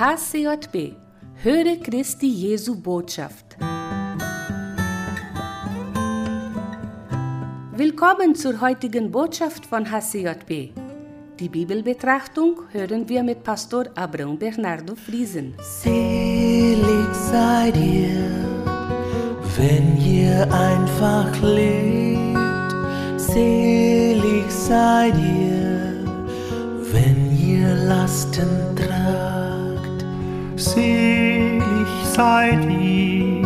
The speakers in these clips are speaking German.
HCJB Höre Christi Jesu Botschaft. Willkommen zur heutigen Botschaft von HCJB. Die Bibelbetrachtung hören wir mit Pastor Abraham Bernardo Friesen. Selig seid ihr, wenn ihr einfach lebt. Selig seid ihr, wenn ihr Lasten tragt. Selig seid ihr,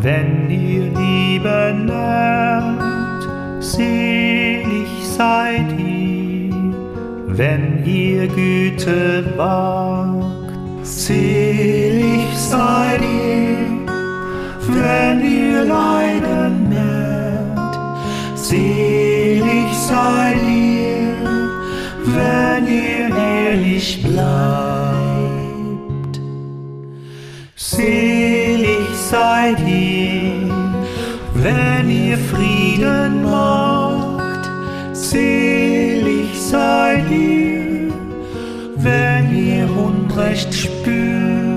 wenn ihr Liebe lernt. Selig seid ihr, wenn ihr Güte wagt. Selig seid ihr, wenn ihr Leiden merkt. Selig seid ihr, wenn ihr ehrlich bleibt. Frieden macht. Selig seid ihr, wenn ihr Unrecht spürt.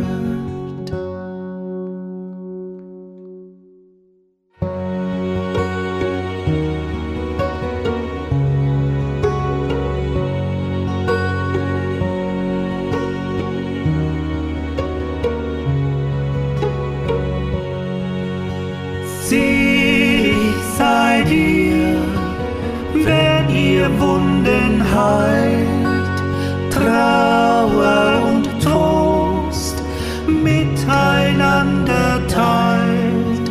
Ihr Wunden heilt, Trauer und Trost miteinander teilt.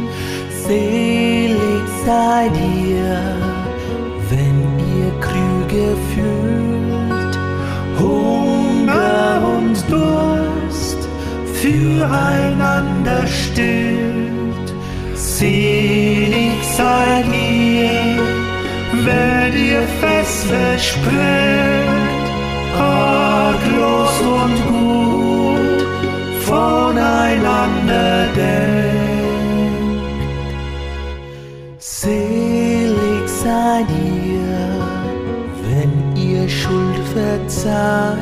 Selig seid ihr, wenn ihr Krüge fühlt. Hunger und Durst füreinander stillt. Selig Sprengt, arglos und gut voneinander denkt. Selig seid ihr, wenn ihr Schuld verzeiht,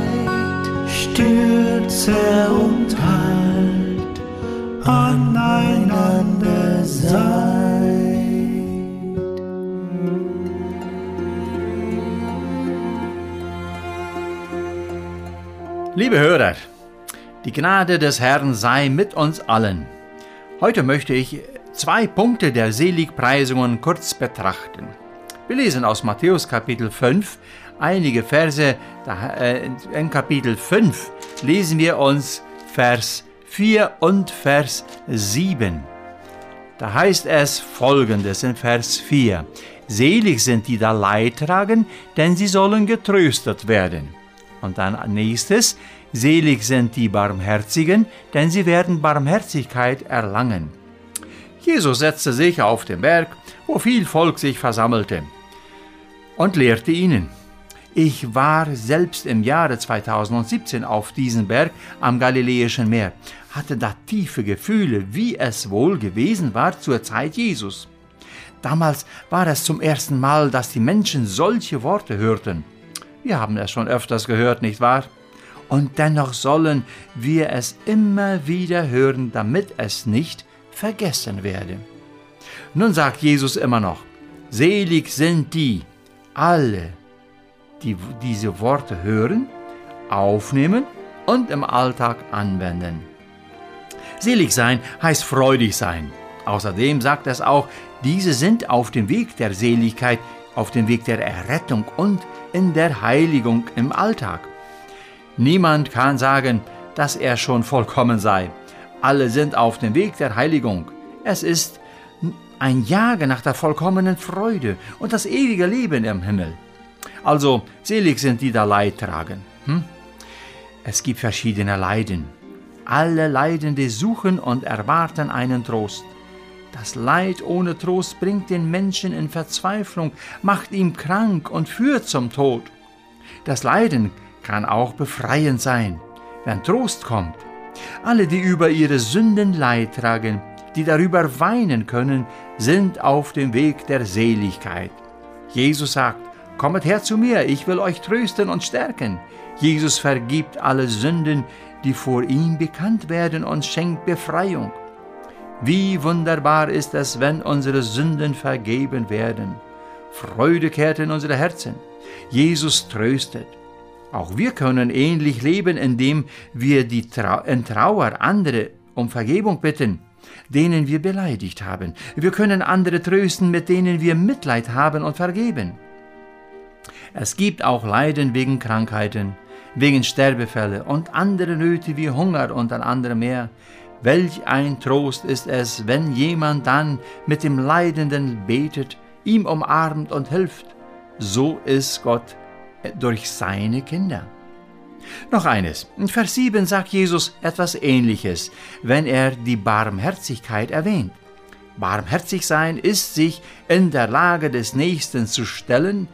Stürze und Halt aneinander Liebe Hörer, die Gnade des Herrn sei mit uns allen. Heute möchte ich zwei Punkte der Seligpreisungen kurz betrachten. Wir lesen aus Matthäus Kapitel 5 einige Verse. Äh, in Kapitel 5 lesen wir uns Vers 4 und Vers 7. Da heißt es folgendes in Vers 4. Selig sind die da Leid tragen, denn sie sollen getröstet werden. Und dann nächstes, selig sind die Barmherzigen, denn sie werden Barmherzigkeit erlangen. Jesus setzte sich auf den Berg, wo viel Volk sich versammelte, und lehrte ihnen. Ich war selbst im Jahre 2017 auf diesem Berg am Galiläischen Meer, hatte da tiefe Gefühle, wie es wohl gewesen war zur Zeit Jesus. Damals war es zum ersten Mal, dass die Menschen solche Worte hörten. Wir haben es schon öfters gehört, nicht wahr? Und dennoch sollen wir es immer wieder hören, damit es nicht vergessen werde. Nun sagt Jesus immer noch, selig sind die, alle, die diese Worte hören, aufnehmen und im Alltag anwenden. Selig sein heißt freudig sein. Außerdem sagt es auch, diese sind auf dem Weg der Seligkeit, auf dem Weg der Errettung und in der Heiligung im Alltag. Niemand kann sagen, dass er schon vollkommen sei. Alle sind auf dem Weg der Heiligung. Es ist ein Jagen nach der vollkommenen Freude und das ewige Leben im Himmel. Also selig sind die, da Leid tragen. Hm? Es gibt verschiedene Leiden. Alle Leidende suchen und erwarten einen Trost. Das Leid ohne Trost bringt den Menschen in Verzweiflung, macht ihn krank und führt zum Tod. Das Leiden kann auch befreiend sein, wenn Trost kommt. Alle, die über ihre Sünden Leid tragen, die darüber weinen können, sind auf dem Weg der Seligkeit. Jesus sagt, Kommet her zu mir, ich will euch trösten und stärken. Jesus vergibt alle Sünden, die vor ihm bekannt werden und schenkt Befreiung. Wie wunderbar ist es, wenn unsere Sünden vergeben werden. Freude kehrt in unsere Herzen. Jesus tröstet. Auch wir können ähnlich leben, indem wir die Trau in Trauer andere um Vergebung bitten, denen wir beleidigt haben. Wir können andere trösten, mit denen wir Mitleid haben und vergeben. Es gibt auch Leiden wegen Krankheiten, wegen Sterbefälle und andere Nöte wie Hunger und an anderem mehr. Welch ein Trost ist es, wenn jemand dann mit dem Leidenden betet, ihm umarmt und hilft. So ist Gott durch seine Kinder. Noch eines. In Vers 7 sagt Jesus etwas Ähnliches, wenn er die Barmherzigkeit erwähnt. Barmherzig sein ist sich in der Lage des Nächsten zu stellen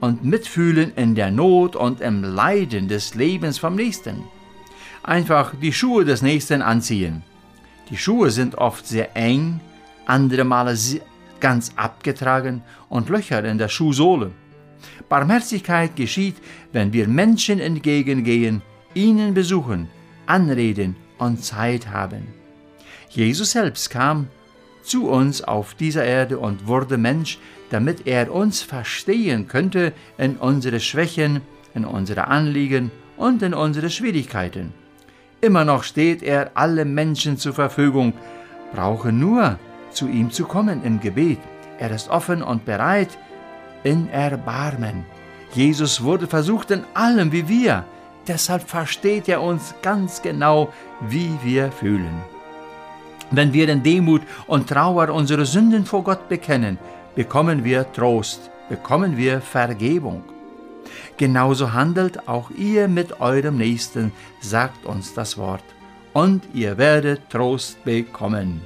und mitfühlen in der Not und im Leiden des Lebens vom Nächsten. Einfach die Schuhe des Nächsten anziehen. Die Schuhe sind oft sehr eng, andere Male ganz abgetragen und Löcher in der Schuhsohle. Barmherzigkeit geschieht, wenn wir Menschen entgegengehen, ihnen besuchen, anreden und Zeit haben. Jesus selbst kam zu uns auf dieser Erde und wurde Mensch, damit er uns verstehen könnte in unsere Schwächen, in unsere Anliegen und in unsere Schwierigkeiten. Immer noch steht er alle Menschen zur Verfügung, brauchen nur zu ihm zu kommen im Gebet. Er ist offen und bereit, in Erbarmen. Jesus wurde versucht in allem wie wir, deshalb versteht er uns ganz genau, wie wir fühlen. Wenn wir in Demut und Trauer unsere Sünden vor Gott bekennen, bekommen wir Trost, bekommen wir Vergebung. Genauso handelt auch ihr mit eurem Nächsten, sagt uns das Wort, und ihr werdet Trost bekommen.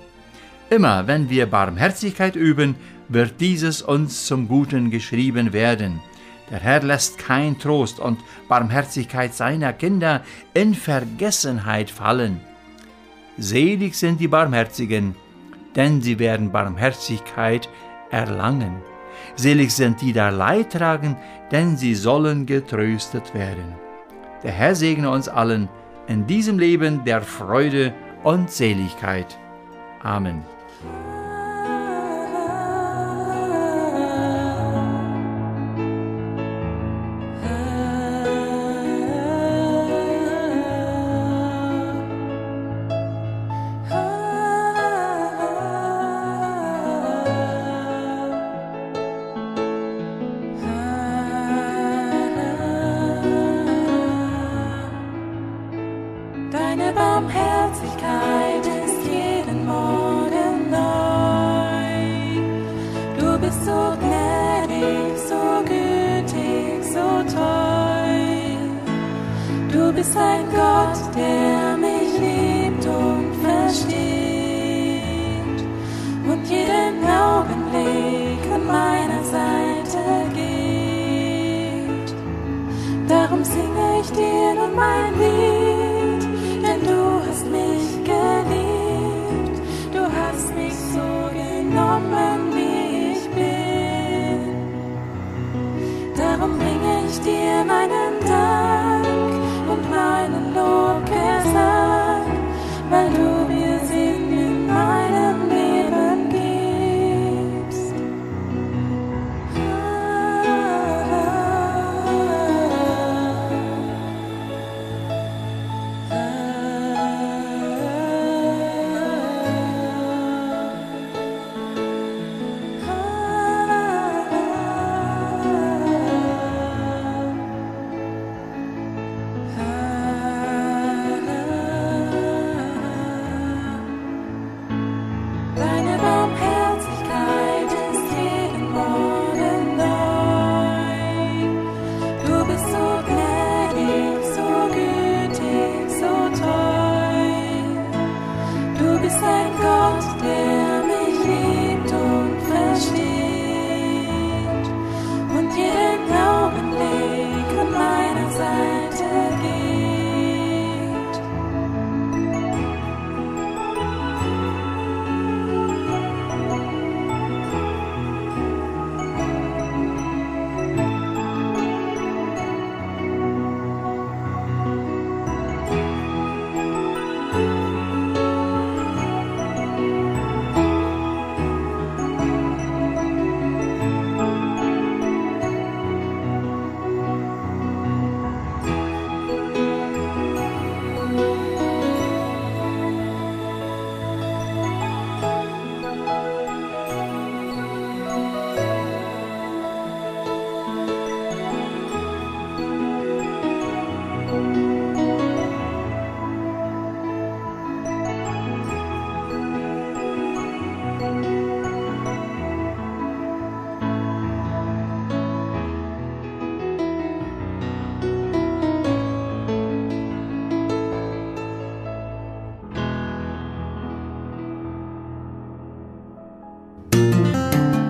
Immer wenn wir Barmherzigkeit üben, wird dieses uns zum Guten geschrieben werden. Der Herr lässt kein Trost und Barmherzigkeit seiner Kinder in Vergessenheit fallen. Selig sind die Barmherzigen, denn sie werden Barmherzigkeit erlangen. Selig sind die, da Leid tragen, denn sie sollen getröstet werden. Der Herr segne uns allen in diesem Leben der Freude und Seligkeit. Amen. Bist ein Gott, der mich liebt und versteht und jeden Augenblick an meiner Seite geht. Darum singe ich dir nun mein Lied,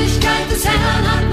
Barmherzigkeit des Herrn hat